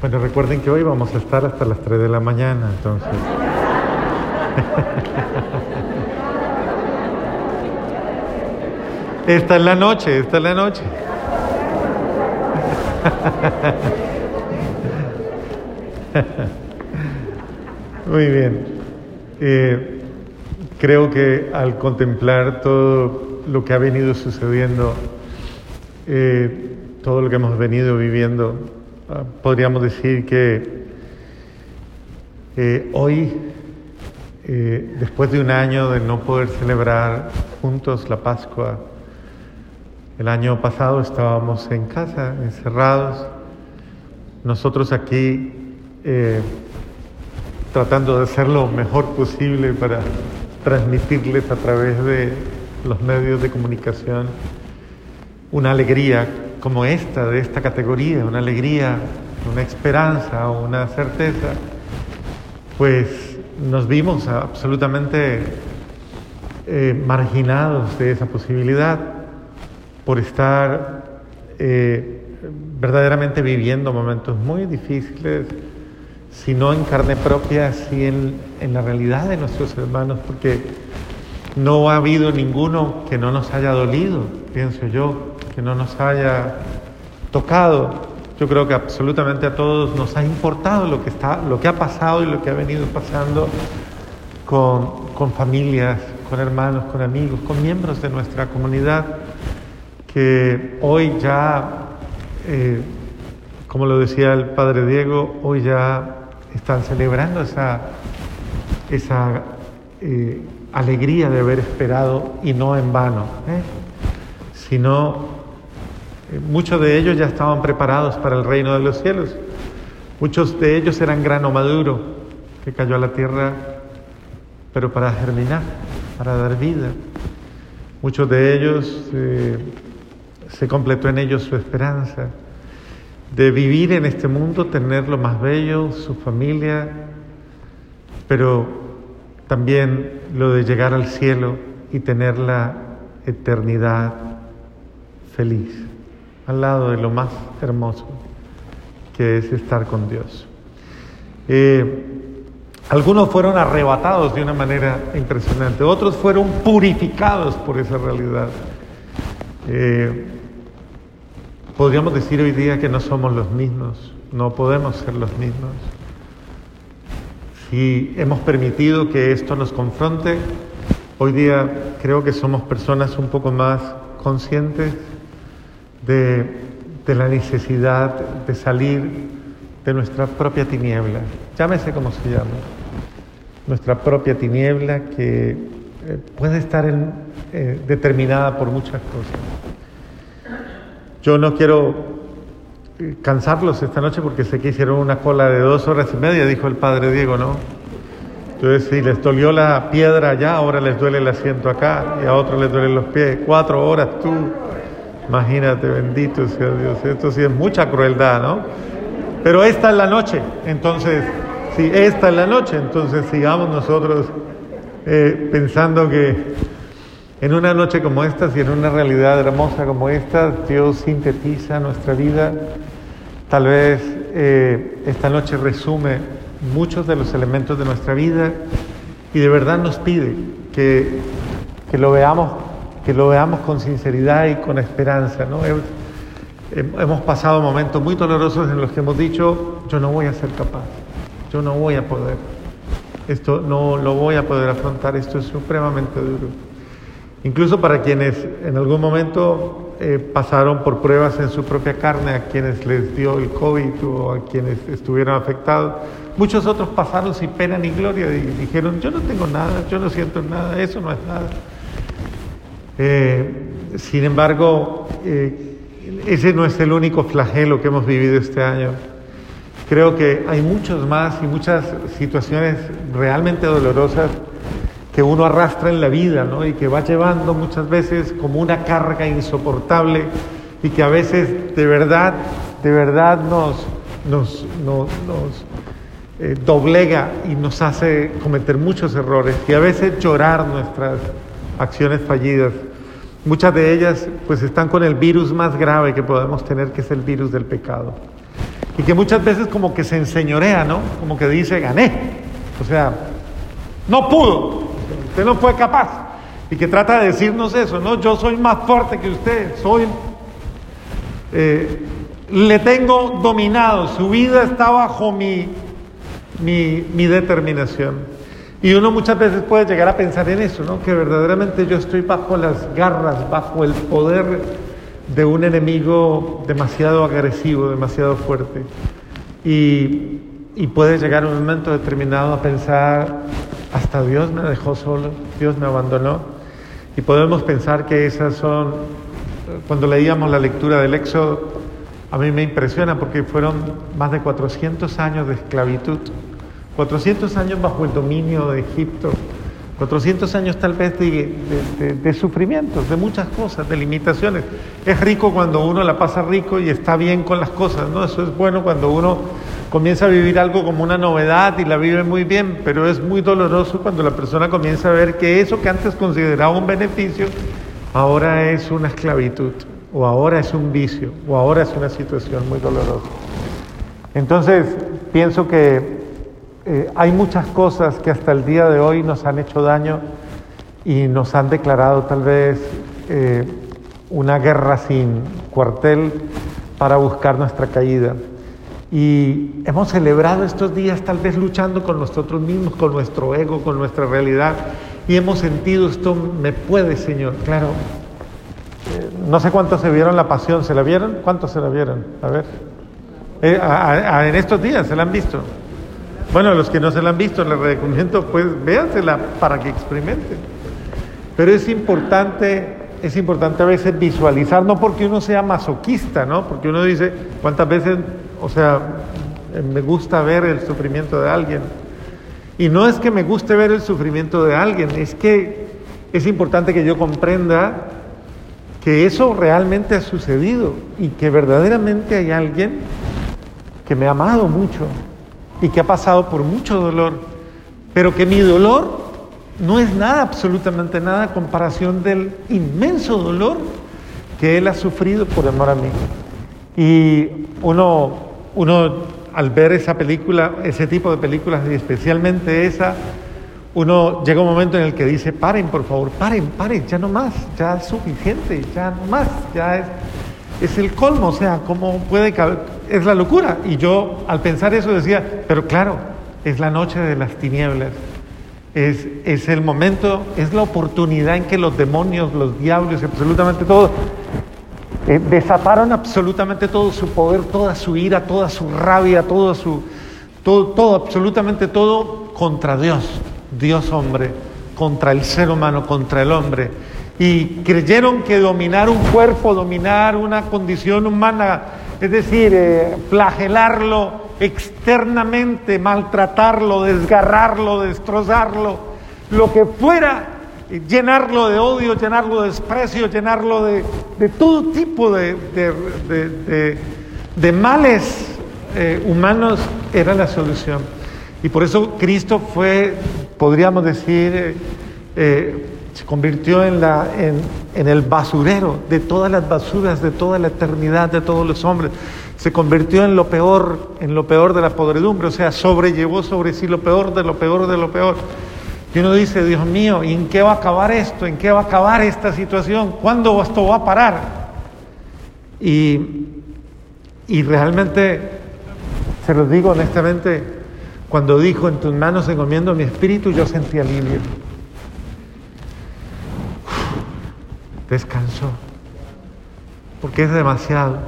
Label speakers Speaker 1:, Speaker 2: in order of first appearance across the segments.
Speaker 1: Bueno, recuerden que hoy vamos a estar hasta las 3 de la mañana, entonces. Esta es la noche, esta es la noche. Muy bien. Eh, creo que al contemplar todo lo que ha venido sucediendo, eh, todo lo que hemos venido viviendo, podríamos decir que eh, hoy, después de un año de no poder celebrar juntos la Pascua, el año pasado estábamos en casa, encerrados, nosotros aquí eh, tratando de hacer lo mejor posible para transmitirles a través de los medios de comunicación una alegría como esta, de esta categoría, una alegría, una esperanza, una certeza, pues nos vimos absolutamente eh, marginados de esa posibilidad por estar eh, verdaderamente viviendo momentos muy difíciles, si no en carne propia, si en, en la realidad de nuestros hermanos, porque no ha habido ninguno que no nos haya dolido, pienso yo, que no nos haya tocado. Yo creo que absolutamente a todos nos ha importado lo que, está, lo que ha pasado y lo que ha venido pasando con, con familias, con hermanos, con amigos, con miembros de nuestra comunidad que hoy ya, eh, como lo decía el Padre Diego, hoy ya están celebrando esa, esa eh, alegría de haber esperado y no en vano, ¿eh? sino muchos de ellos ya estaban preparados para el reino de los cielos. Muchos de ellos eran grano maduro que cayó a la tierra, pero para germinar, para dar vida. Muchos de ellos se completó en ellos su esperanza de vivir en este mundo, tener lo más bello, su familia, pero también lo de llegar al cielo y tener la eternidad feliz, al lado de lo más hermoso que es estar con Dios. Eh, algunos fueron arrebatados de una manera impresionante, otros fueron purificados por esa realidad. Eh, Podríamos decir hoy día que no somos los mismos, no podemos ser los mismos. Si hemos permitido que esto nos confronte, hoy día creo que somos personas un poco más conscientes de, la necesidad de salir de nuestra propia tiniebla, llámese como se llama, nuestra propia tiniebla que eh, puede estar eh, determinada por muchas cosas. Yo no quiero eh, cansarlos esta noche porque sé que hicieron una cola de dos horas y media, dijo el padre Diego, ¿no? Entonces, si les dolió la piedra allá, ahora les duele el asiento acá y a otros les duelen los pies. Cuatro horas tú, imagínate, bendito sea Dios. Esto sí es mucha crueldad, ¿no? Pero esta es la noche, entonces, si esta es la noche, entonces sigamos nosotros eh, pensando que en una noche como esta y en una realidad hermosa como esta, Dios sintetiza nuestra vida. Tal vez eh, esta noche resume muchos de los elementos de nuestra vida y de verdad nos pide que, lo, veamos, que lo veamos con sinceridad y con esperanza. ¿no? Hemos pasado momentos muy dolorosos en los que hemos dicho, yo no voy a ser capaz, yo no voy a poder, esto no lo voy a poder afrontar, esto es supremamente duro. Incluso para quienes en algún momento eh, pasaron por pruebas en su propia carne, a quienes les dio el COVID o a quienes estuvieron afectados, muchos otros pasaron sin pena ni gloria y dijeron, yo no tengo nada, yo no siento nada, eso no es nada. Eh, sin embargo, eh, ese no es el único flagelo que hemos vivido este año. Creo que hay muchos más y muchas situaciones realmente dolorosas que uno arrastra en la vida ¿no? y que va llevando muchas veces como una carga insoportable y que a veces de verdad, de verdad nos, nos, eh, doblega y nos hace cometer muchos errores y a veces llorar nuestras acciones fallidas. Muchas de ellas pues están con el virus más grave que podemos tener, que es el virus del pecado. y que muchas veces como que se enseñorea, ¿no? Como que dice, gané. O sea, no pudo, usted no fue capaz. Y que trata de decirnos eso, ¿no? Yo soy más fuerte que usted, soy... Eh, le tengo dominado, su vida está bajo mi, mi, mi determinación. Y uno muchas veces puede llegar a pensar en eso, ¿no? Que verdaderamente yo estoy bajo las garras, bajo el poder de un enemigo demasiado agresivo, demasiado fuerte. Y, y puede llegar un momento determinado a pensar, hasta Dios me dejó solo, Dios me abandonó. Y podemos pensar que esas son, cuando leíamos la lectura del Éxodo, a mí me impresiona porque fueron más de 400 años de esclavitud 400 años bajo el dominio de Egipto, 400 años tal vez de, sufrimientos, de muchas cosas, de limitaciones. Es rico cuando uno la pasa rico y está bien con las cosas, ¿no? Eso es bueno cuando uno comienza a vivir algo como una novedad y la vive muy bien, pero es muy doloroso cuando la persona comienza a ver que eso que antes consideraba un beneficio, ahora es una esclavitud, o ahora es un vicio, o ahora es una situación muy dolorosa. Entonces, pienso que eh, hay muchas cosas que hasta el día de hoy nos han hecho daño y nos han declarado tal vez eh, una guerra sin cuartel para buscar nuestra caída. Y hemos celebrado estos días tal vez luchando con nosotros mismos, con nuestro ego, con nuestra realidad. Y hemos sentido esto, me puede, Señor. Claro, eh, no sé cuántos se vieron la pasión, ¿se la vieron? ¿Cuántos se la vieron? A ver. en estos días, ¿se la han visto? Bueno, los que no se la han visto, les recomiendo, pues véansela para que experimenten. Pero es importante, es importante a veces visualizar, no porque uno sea masoquista, ¿no? Porque uno dice, ¿cuántas veces, o sea, me gusta ver el sufrimiento de alguien? Y no es que me guste ver el sufrimiento de alguien, es que es importante que yo comprenda que eso realmente ha sucedido y que verdaderamente hay alguien que me ha amado mucho y que ha pasado por mucho dolor, pero que mi dolor no es nada, absolutamente nada, a comparación del inmenso dolor que él ha sufrido por amor a mí. Y uno, uno al ver esa película, ese tipo de películas, y especialmente esa, uno llega un momento en el que dice, paren, por favor, paren, paren, ya no más, ya es suficiente, ya no más, ya es es el colmo, o sea, ¿cómo puede caber? Es la locura. Y yo al pensar eso decía, pero claro, es la noche de las tinieblas. Es, es el momento, es la oportunidad en que los demonios, los diablos, absolutamente todo, eh, absolutamente todo su poder, toda su ira, toda su rabia, todo su, todo, todo, absolutamente todo contra Dios, Dios hombre, contra el ser humano, contra el hombre y creyeron que dominar un cuerpo, dominar una condición humana, es decir, eh, flagelarlo externamente, maltratarlo, desgarrarlo, destrozarlo, lo que fuera, eh, llenarlo de odio, llenarlo de desprecio, llenarlo de, todo tipo de, de, males eh, humanos, era la solución. Y por eso Cristo fue, podríamos decir, se convirtió en, el basurero de todas las basuras, de toda la eternidad, de todos los hombres. Se convirtió en lo peor, en lo peor de la podredumbre, o sea, sobrellevó sobre sí lo peor de lo peor de lo peor. Y uno dice, Dios mío, ¿y en qué va a acabar esto? ¿En qué va a acabar esta situación? ¿Cuándo esto va a parar? Y, y realmente, se lo digo honestamente, cuando dijo, en tus manos encomiendo mi espíritu, yo sentí alivio. Descansó, porque es demasiado.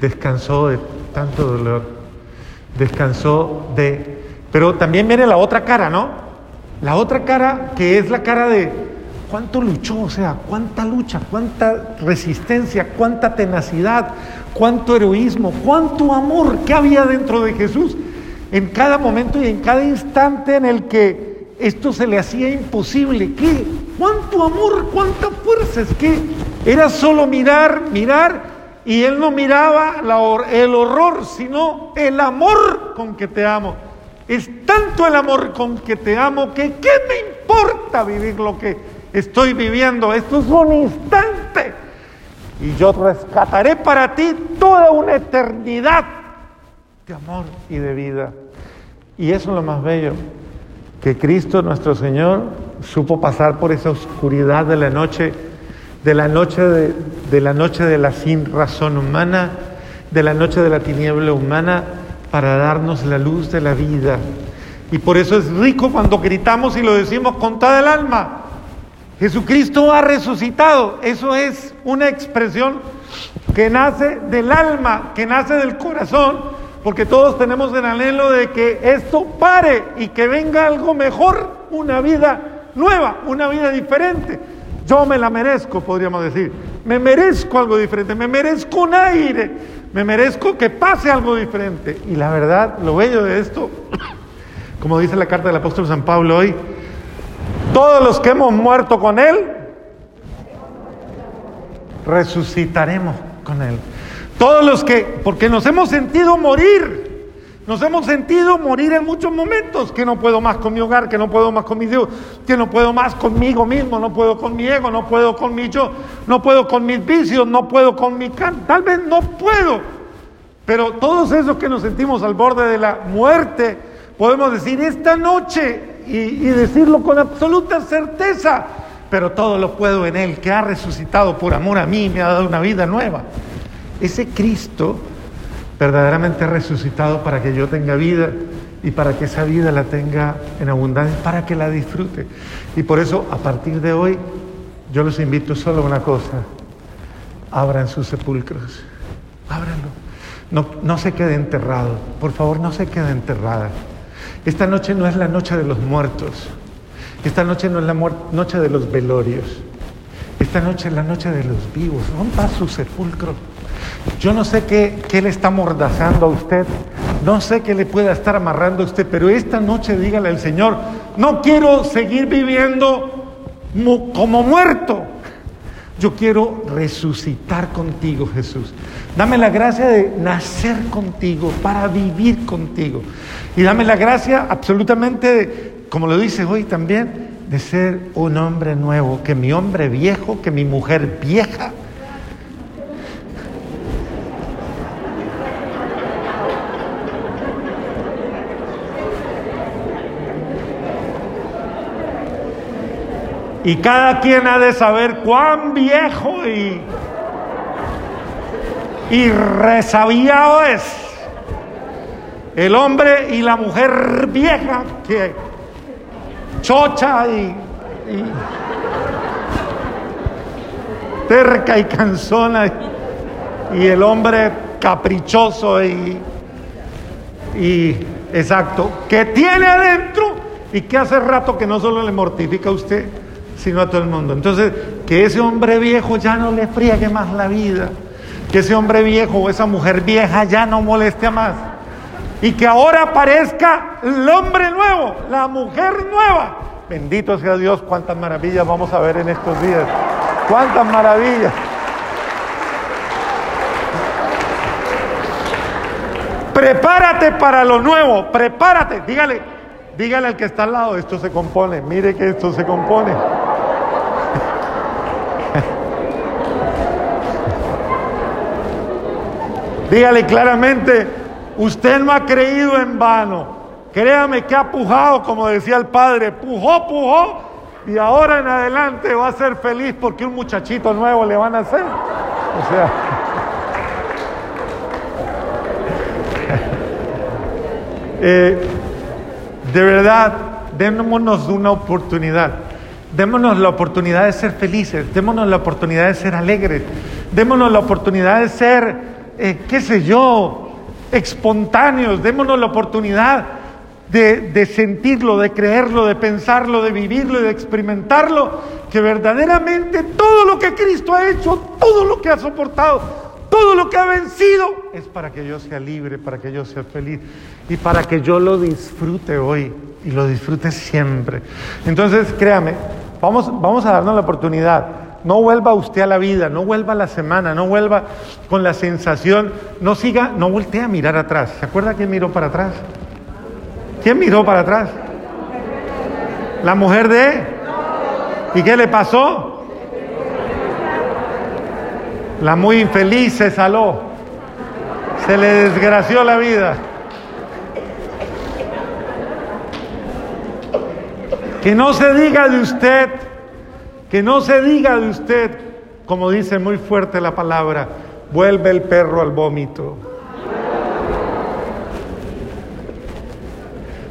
Speaker 1: Descansó de tanto dolor, descansó de... Pero también viene la otra cara, ¿no? La otra cara que es la cara de cuánto luchó, o sea, cuánta lucha, cuánta resistencia, cuánta tenacidad, cuánto heroísmo, cuánto amor que había dentro de Jesús en cada momento y en cada instante en el que esto se le hacía imposible. ¿Qué? Cuánto amor, cuánta fuerza, es que era solo mirar, mirar, y él no miraba el horror, sino el amor con que te amo. Es tanto el amor con que te amo que ¿qué me importa vivir lo que estoy viviendo? Esto es un instante. Y yo rescataré para ti toda una eternidad de amor y de vida. Y eso es lo más bello, que Cristo nuestro Señor supo pasar por esa oscuridad de la noche, de la noche de, la noche de la sin razón humana, de la noche de la tiniebla humana, para darnos la luz de la vida. Y por eso es rico cuando gritamos y lo decimos con toda el alma. Jesucristo ha resucitado. Eso es una expresión que nace del alma, que nace del corazón, porque todos tenemos el anhelo de que esto pare y que venga algo mejor, una vida nueva, una vida diferente. Yo me la merezco, podríamos decir. Me merezco algo diferente, me merezco un aire, me merezco que pase algo diferente. Y la verdad, lo bello de esto, como dice la carta del apóstol San Pablo hoy, todos los que hemos muerto con Él, resucitaremos con Él. Todos los que, porque nos hemos sentido morir, nos hemos sentido morir en muchos momentos, que no puedo más con mi hogar, que no puedo más con mi Dios, que no puedo más conmigo mismo, no puedo con mi ego, no puedo con mi yo, no puedo con mis vicios, no puedo con mi can, tal vez no puedo. Pero todos esos que nos sentimos al borde de la muerte, podemos decir esta noche y, y decirlo con absoluta certeza, pero todo lo puedo en Él, que ha resucitado por amor a mí, me ha dado una vida nueva. Ese Cristo verdaderamente resucitado para que yo tenga vida y para que esa vida la tenga en abundancia, para que la disfrute. Y por eso, a partir de hoy, yo los invito solo a una cosa, abran sus sepulcros, ábranlo. No, no se quede enterrado, por favor, no se quede enterrada. Esta noche no es la noche de los muertos, esta noche no es la noche de los velorios, esta noche es la noche de los vivos. Rompa su sepulcro. Yo no sé qué, le está mordazando a usted, no sé qué le pueda estar amarrando a usted, pero esta noche dígale al Señor, no quiero seguir viviendo como muerto, yo quiero resucitar contigo, Jesús. Dame la gracia de nacer contigo, para vivir contigo. Y dame la gracia absolutamente, de, como lo dice hoy también, de ser un hombre nuevo, que mi hombre viejo, que mi mujer vieja, Y cada quien ha de saber cuán viejo y, y resabiado es el hombre y la mujer vieja que chocha y, terca y cansona y el hombre caprichoso y, y exacto que tiene adentro y que hace rato que no solo le mortifica a usted sino a todo el mundo. Entonces, que ese hombre viejo ya no le friegue más la vida, que ese hombre viejo o esa mujer vieja ya no moleste más. Y que ahora aparezca el hombre nuevo, la mujer nueva. Bendito sea Dios, cuántas maravillas vamos a ver en estos días. Cuántas maravillas. Prepárate para lo nuevo, prepárate. Dígale, dígale al que está al lado, esto se compone, mire que esto se compone. Dígale claramente, usted no ha creído en vano. Créame que ha pujado, como decía el padre, pujó, pujó, y ahora en adelante va a ser feliz porque un muchachito nuevo le van a hacer. O sea, eh, de verdad, démonos una oportunidad. Démonos la oportunidad de ser felices, démonos la oportunidad de ser alegres, démonos la oportunidad de ser eh, qué sé yo, espontáneos, démonos la oportunidad de, de, sentirlo, de creerlo, de pensarlo, de vivirlo y de experimentarlo, que verdaderamente todo lo que Cristo ha hecho, todo lo que ha soportado, todo lo que ha vencido, es para que yo sea libre, para que yo sea feliz y para que yo lo disfrute hoy y lo disfrute siempre. Entonces, créame, vamos, vamos a darnos la oportunidad no vuelva usted a la vida, no vuelva a la semana, no vuelva con la sensación, no siga, no voltee a mirar atrás. ¿Se acuerda quién miró para atrás? ¿Quién miró para atrás? La mujer de... ¿Y qué le pasó? La muy infeliz se saló. Se le desgració la vida. Que no se diga de usted, que no se diga de usted, como dice muy fuerte la palabra, vuelve el perro al vómito.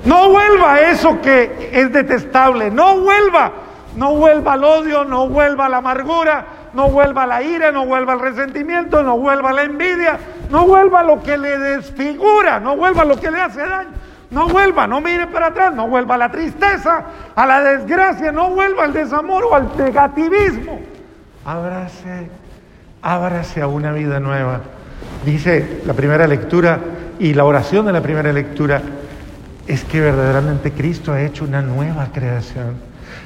Speaker 1: No vuelva eso que es detestable, no vuelva, no vuelva al odio, no vuelva a la amargura, no vuelva la ira, no vuelva al resentimiento, no vuelva la envidia, no vuelva lo que le desfigura, no vuelva lo que le hace daño. No vuelva, no mire para atrás, no vuelva a la tristeza, a la desgracia, no vuelva al desamor o al negativismo. Ábrase, ábrase a una vida nueva. Dice la primera lectura y la oración de la primera lectura es que verdaderamente Cristo ha hecho una nueva creación.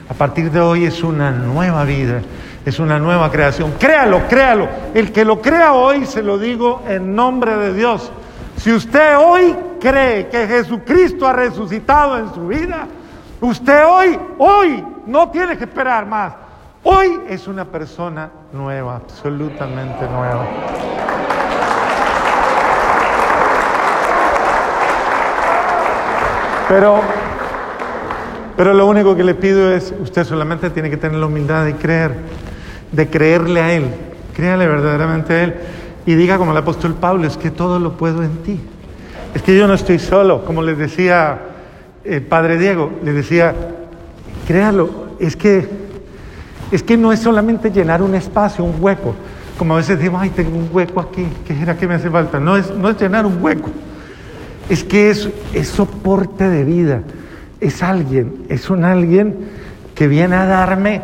Speaker 1: A partir de hoy es una nueva vida, es una nueva creación. Créalo, créalo. El que lo crea hoy, se lo digo en nombre de Dios. Si usted hoy cree que Jesucristo ha resucitado en su vida, usted hoy, hoy no tiene que esperar más. Hoy es una persona nueva, absolutamente nueva. Pero, pero lo único que le pido es, usted solamente tiene que tener la humildad de creer, de creerle a Él, créale verdaderamente a Él. Y diga como el apóstol Pablo, es que todo lo puedo en ti. Es que yo no estoy solo, como les decía el padre Diego, le decía, créalo, es que, es que no es solamente llenar un espacio, un hueco, como a veces digo, ay, tengo un hueco aquí, ¿qué era que me hace falta? No es, no es llenar un hueco, es que es, es soporte de vida, es alguien, es un alguien que viene a darme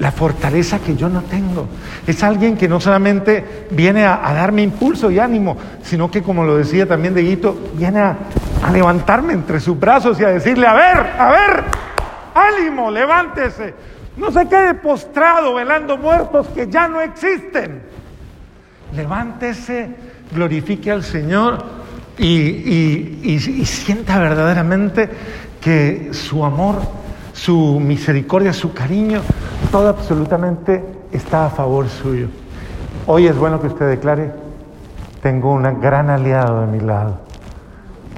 Speaker 1: la fortaleza que yo no tengo. Es alguien que no solamente viene a, darme impulso y ánimo, sino que, como lo decía también Deguito, viene a, levantarme entre sus brazos y a decirle, a ver, a ver, ánimo, levántese. No se quede postrado velando muertos que ya no existen. Levántese, glorifique al Señor y sienta verdaderamente que su amor, su misericordia, su cariño todo absolutamente está a favor suyo. Hoy es bueno que usted declare, tengo un gran aliado de mi lado,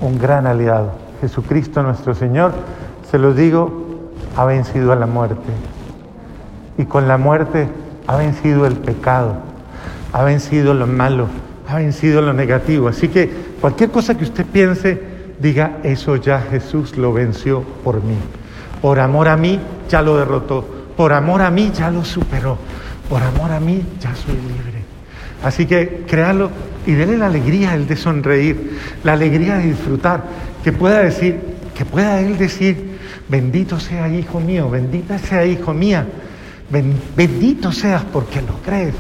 Speaker 1: un gran aliado. Jesucristo nuestro Señor, se lo digo, ha vencido a la muerte. Y con la muerte ha vencido el pecado, ha vencido lo malo, ha vencido lo negativo. Así que cualquier cosa que usted piense, diga, eso ya Jesús lo venció por mí. Por amor a mí, ya lo derrotó por amor a mí ya lo superó. Por amor a mí ya soy libre. Así que créalo y déle la alegría, el de sonreír, la alegría de disfrutar, que pueda decir, que pueda él decir, bendito sea hijo mío, bendita sea hijo mía, bendito seas porque lo crees,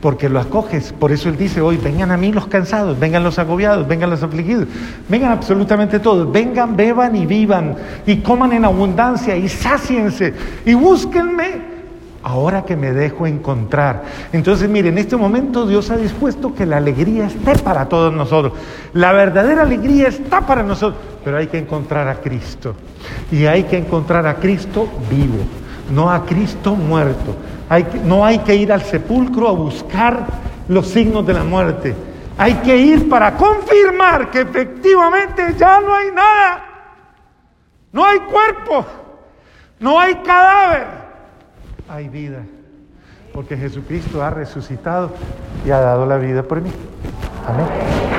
Speaker 1: porque lo acoges. Por eso Él dice hoy, vengan a mí los cansados, vengan los agobiados, vengan los afligidos, vengan absolutamente todos, vengan, beban y vivan y coman en abundancia y sáciense y búsquenme ahora que me dejo encontrar. Entonces, mire, en este momento Dios ha dispuesto que la alegría esté para todos nosotros. La verdadera alegría está para nosotros, pero hay que encontrar a Cristo. Y hay que encontrar a Cristo vivo, no a Cristo muerto no hay que ir al sepulcro a buscar los signos de la muerte. Hay que ir para confirmar que efectivamente ya no hay nada. No hay cuerpo. No hay cadáver. Hay vida. Porque Jesucristo ha resucitado y ha dado la vida por mí. Amén.